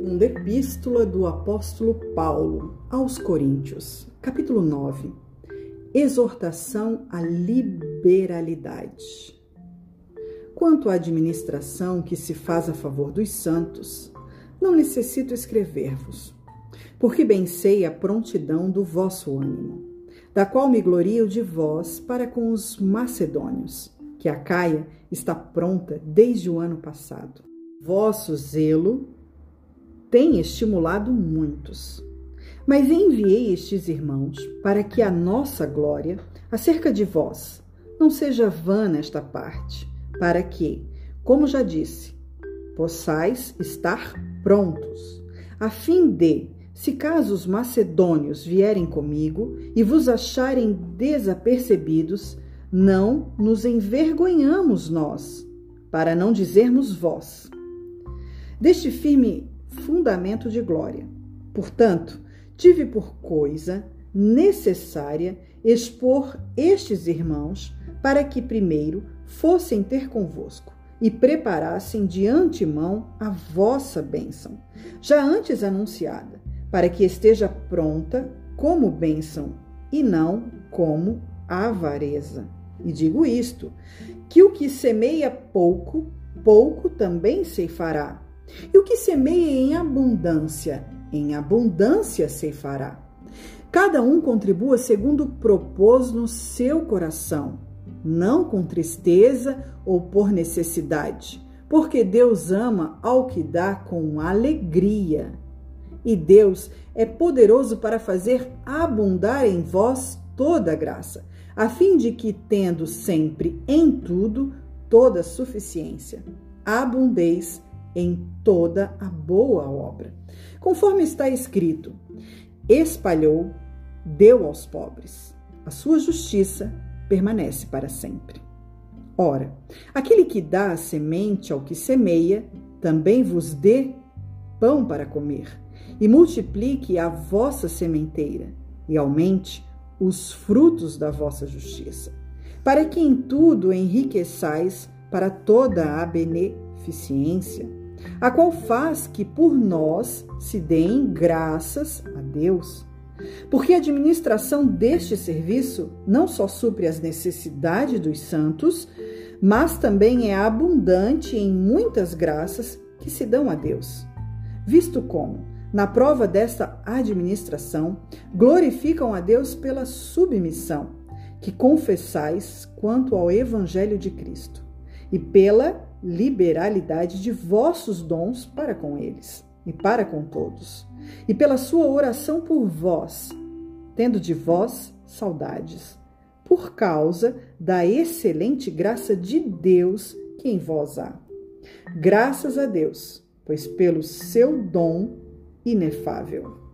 Segunda Epístola do Apóstolo Paulo aos Coríntios, capítulo 9. Exortação à liberalidade. Quanto à administração que se faz a favor dos santos, não necessito escrever-vos, porque bem sei a prontidão do vosso ânimo, da qual me glorio de vós para com os macedônios, que a Caia está pronta desde o ano passado. Vosso zelo tem estimulado muitos. Mas enviei estes irmãos para que a nossa glória acerca de vós não seja vã nesta parte, para que, como já disse, possais estar prontos, a fim de, se caso os macedônios vierem comigo e vos acharem desapercebidos, não nos envergonhamos nós, para não dizermos vós deste firme fundamento de glória. Portanto, tive por coisa necessária expor estes irmãos para que primeiro fossem ter convosco e preparassem de antemão a vossa bênção, já antes anunciada, para que esteja pronta como bênção e não como avareza. E digo isto: que o que semeia pouco, pouco também ceifará e o que semeia em abundância, em abundância ceifará. Cada um contribua segundo propôs no seu coração, não com tristeza ou por necessidade, porque Deus ama ao que dá com alegria. E Deus é poderoso para fazer abundar em vós toda graça, a fim de que, tendo sempre em tudo toda suficiência, abundeis em toda a boa obra. Conforme está escrito: espalhou, deu aos pobres. A sua justiça permanece para sempre. Ora, aquele que dá a semente ao que semeia, também vos dê pão para comer, e multiplique a vossa sementeira, e aumente os frutos da vossa justiça, para que em tudo enriqueçais para toda a beneficência a qual faz que por nós se deem graças a Deus. Porque a administração deste serviço não só supre as necessidades dos santos, mas também é abundante em muitas graças que se dão a Deus. Visto como, na prova desta administração, glorificam a Deus pela submissão que confessais quanto ao Evangelho de Cristo e pela liberalidade de vossos dons para com eles e para com todos, e pela sua oração por vós, tendo de vós saudades, por causa da excelente graça de Deus que em vós há. Graças a Deus, pois pelo seu dom inefável.